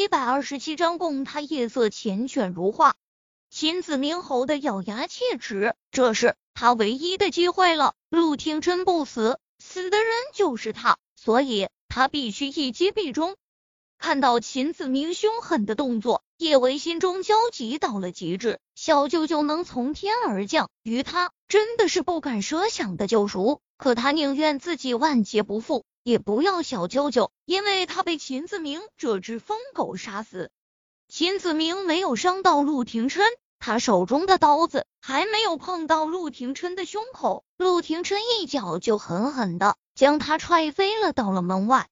一百二十七章，供他夜色缱绻如画。秦子明吼得咬牙切齿，这是他唯一的机会了。陆廷琛不死，死的人就是他，所以他必须一击必中。看到秦子明凶狠的动作，叶维心中焦急到了极致。小舅舅能从天而降，于他真的是不敢设想的救赎。可他宁愿自己万劫不复，也不要小舅舅，因为他被秦子明这只疯狗杀死。秦子明没有伤到陆廷琛，他手中的刀子还没有碰到陆廷琛的胸口，陆廷琛一脚就狠狠的将他踹飞了，到了门外。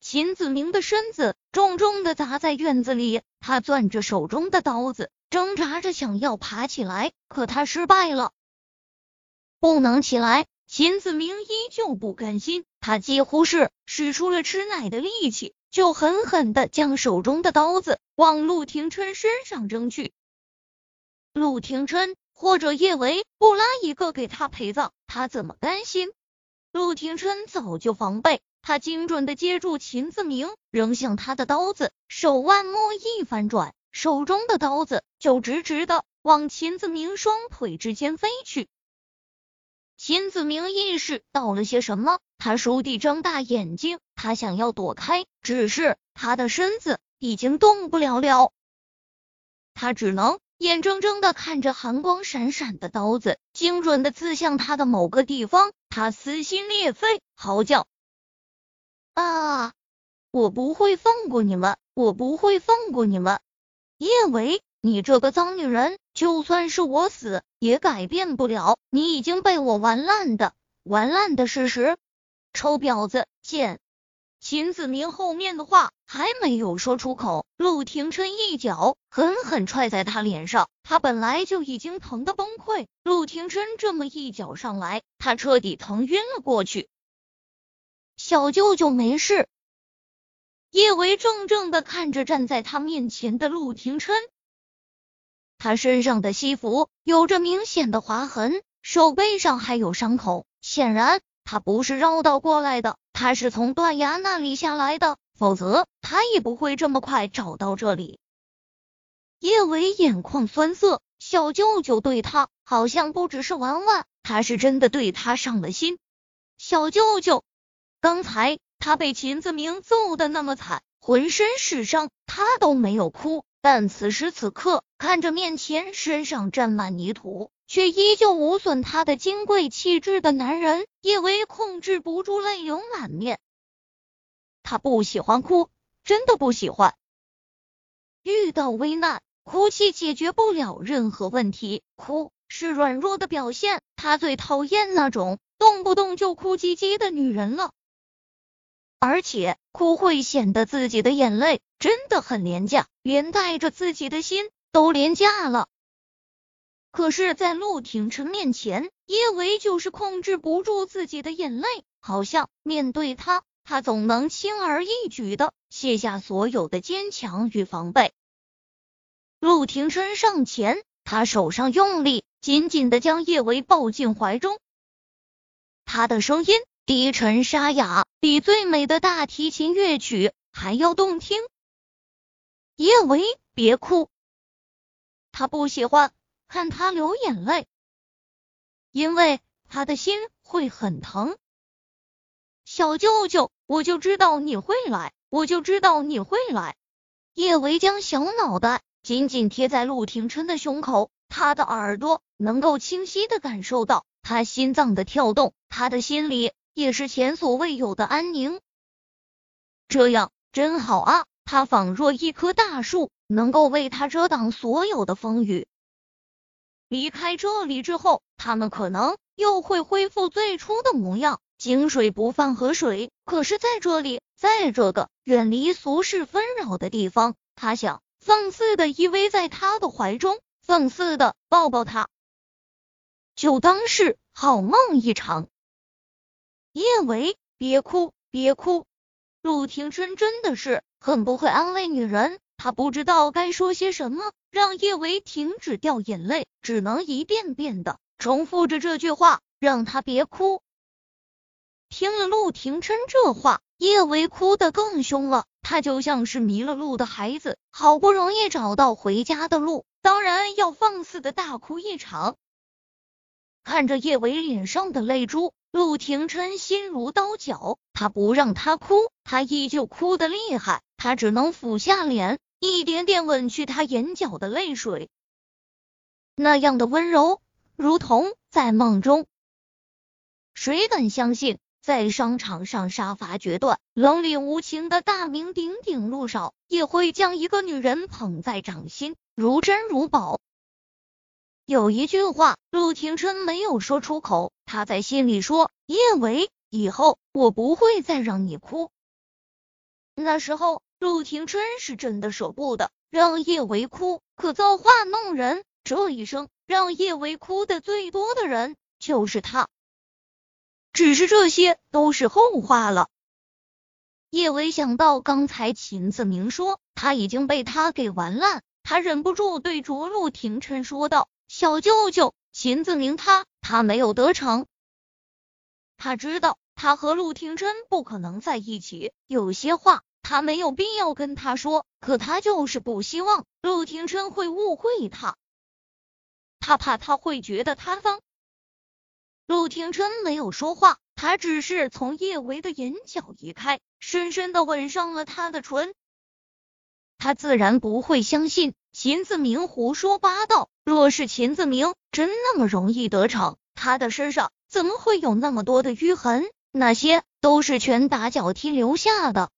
秦子明的身子重重的砸在院子里，他攥着手中的刀子，挣扎着想要爬起来，可他失败了，不能起来。秦子明依旧不甘心，他几乎是使出了吃奶的力气，就狠狠的将手中的刀子往陆廷琛身上扔去。陆廷琛或者叶维不拉一个给他陪葬，他怎么甘心？陆廷琛早就防备。他精准的接住秦子明扔向他的刀子，手腕末一翻转，手中的刀子就直直的往秦子明双腿之间飞去。金子明意识到了些什么，他倏地睁大眼睛，他想要躲开，只是他的身子已经动不了了，他只能眼睁睁的看着寒光闪闪的刀子精准的刺向他的某个地方，他撕心裂肺嚎叫。啊！我不会放过你们，我不会放过你们！叶维，你这个脏女人，就算是我死，也改变不了你已经被我玩烂的、玩烂的事实。臭婊子，贱！秦子明后面的话还没有说出口，陆廷琛一脚狠狠踹在他脸上，他本来就已经疼得崩溃，陆廷琛这么一脚上来，他彻底疼晕了过去。小舅舅没事。叶维怔怔的看着站在他面前的陆廷琛，他身上的西服有着明显的划痕，手背上还有伤口，显然他不是绕道过来的，他是从断崖那里下来的，否则他也不会这么快找到这里。叶伟眼眶酸涩，小舅舅对他好像不只是玩玩，他是真的对他上了心。小舅舅。刚才他被秦子明揍的那么惨，浑身是伤，他都没有哭。但此时此刻，看着面前身上沾满泥土，却依旧无损他的金贵气质的男人，叶薇控制不住泪流满面。他不喜欢哭，真的不喜欢。遇到危难，哭泣解决不了任何问题，哭是软弱的表现。他最讨厌那种动不动就哭唧唧的女人了。而且哭会显得自己的眼泪真的很廉价，连带着自己的心都廉价了。可是，在陆廷琛面前，叶维就是控制不住自己的眼泪，好像面对他，他总能轻而易举的卸下所有的坚强与防备。陆廷琛上前，他手上用力，紧紧的将叶维抱进怀中，他的声音。低沉沙哑，比最美的大提琴乐曲还要动听。叶维，别哭，他不喜欢看他流眼泪，因为他的心会很疼。小舅舅，我就知道你会来，我就知道你会来。叶维将小脑袋紧紧贴在陆廷琛的胸口，他的耳朵能够清晰的感受到他心脏的跳动，他的心里。也是前所未有的安宁，这样真好啊！他仿若一棵大树，能够为他遮挡所有的风雨。离开这里之后，他们可能又会恢复最初的模样，井水不犯河水。可是在这里，在这个远离俗世纷扰的地方，他想放肆的依偎在他的怀中，放肆的抱抱他，就当是好梦一场。叶维，别哭，别哭。陆廷琛真的是很不会安慰女人，他不知道该说些什么，让叶维停止掉眼泪，只能一遍遍的重复着这句话，让他别哭。听了陆廷琛这话，叶维哭得更凶了。他就像是迷了路的孩子，好不容易找到回家的路，当然要放肆的大哭一场。看着叶维脸上的泪珠，陆廷琛心如刀绞。他不让他哭，他依旧哭得厉害。他只能俯下脸，一点点吻去他眼角的泪水，那样的温柔，如同在梦中。谁敢相信？在商场上杀伐决断、冷脸无情的大名鼎鼎陆少，也会将一个女人捧在掌心，如珍如宝。有一句话，陆廷琛没有说出口，他在心里说：“叶维，以后我不会再让你哭。”那时候，陆廷琛是真的舍不得让叶维哭，可造化弄人，这一生让叶维哭的最多的人就是他。只是这些都是后话了。叶维想到刚才秦子明说他已经被他给玩烂，他忍不住对着陆廷琛说道：“小舅舅，秦子明他他没有得逞。他知道他和陆廷琛不可能在一起，有些话他没有必要跟他说，可他就是不希望陆廷琛会误会他，他怕他会觉得他脏。”陆廷琛没有说话，他只是从叶维的眼角移开，深深的吻上了他的唇。他自然不会相信秦子明胡说八道。若是秦子明真那么容易得逞，他的身上怎么会有那么多的淤痕？那些都是拳打脚踢留下的。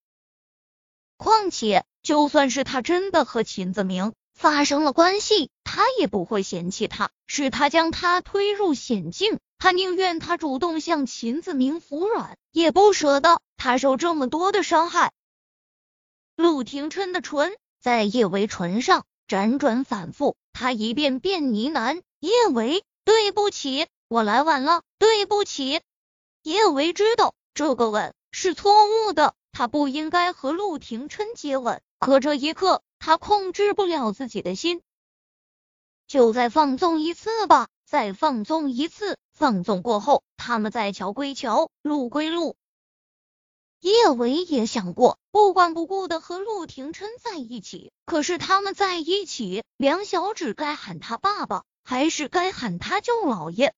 况且，就算是他真的和秦子明发生了关系，他也不会嫌弃他，是他将他推入险境。他宁愿他主动向秦子明服软，也不舍得他受这么多的伤害。陆廷琛的唇在叶维唇上辗转反复，他一遍遍呢喃：“叶维，对不起，我来晚了，对不起。”叶维知道这个吻是错误的，他不应该和陆廷琛接吻，可这一刻他控制不了自己的心，就再放纵一次吧，再放纵一次。放纵过后，他们在桥归桥，路归路。叶维也想过不管不顾的和陆廷琛在一起，可是他们在一起，梁小芷该喊他爸爸，还是该喊他舅老爷？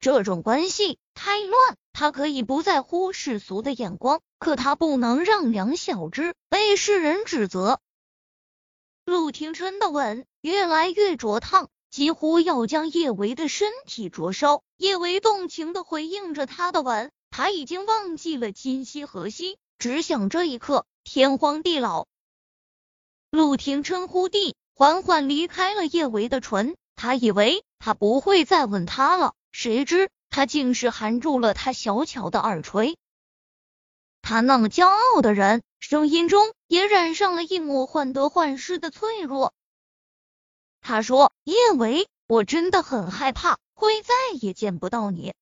这种关系太乱。他可以不在乎世俗的眼光，可他不能让梁小芷被世人指责。陆廷琛的吻越来越灼烫。几乎要将叶维的身体灼烧。叶维动情的回应着他的吻，他已经忘记了今夕何夕，只想这一刻天荒地老。陆廷琛忽地缓缓离开了叶维的唇，他以为他不会再吻他了，谁知他竟是含住了他小巧的耳垂。他那么骄傲的人，声音中也染上了一抹患得患失的脆弱。他说：“叶维，我真的很害怕会再也见不到你。”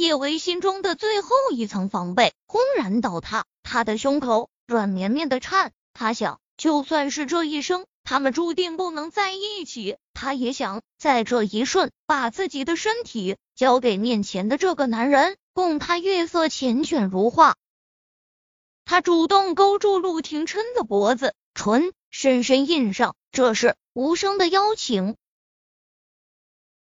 叶维心中的最后一层防备轰然倒塌，他的胸口软绵绵的颤。他想，就算是这一生他们注定不能在一起，他也想在这一瞬把自己的身体交给面前的这个男人，供他月色缱绻如画。他主动勾住陆廷琛的脖子，唇深深印上，这是。无声的邀请。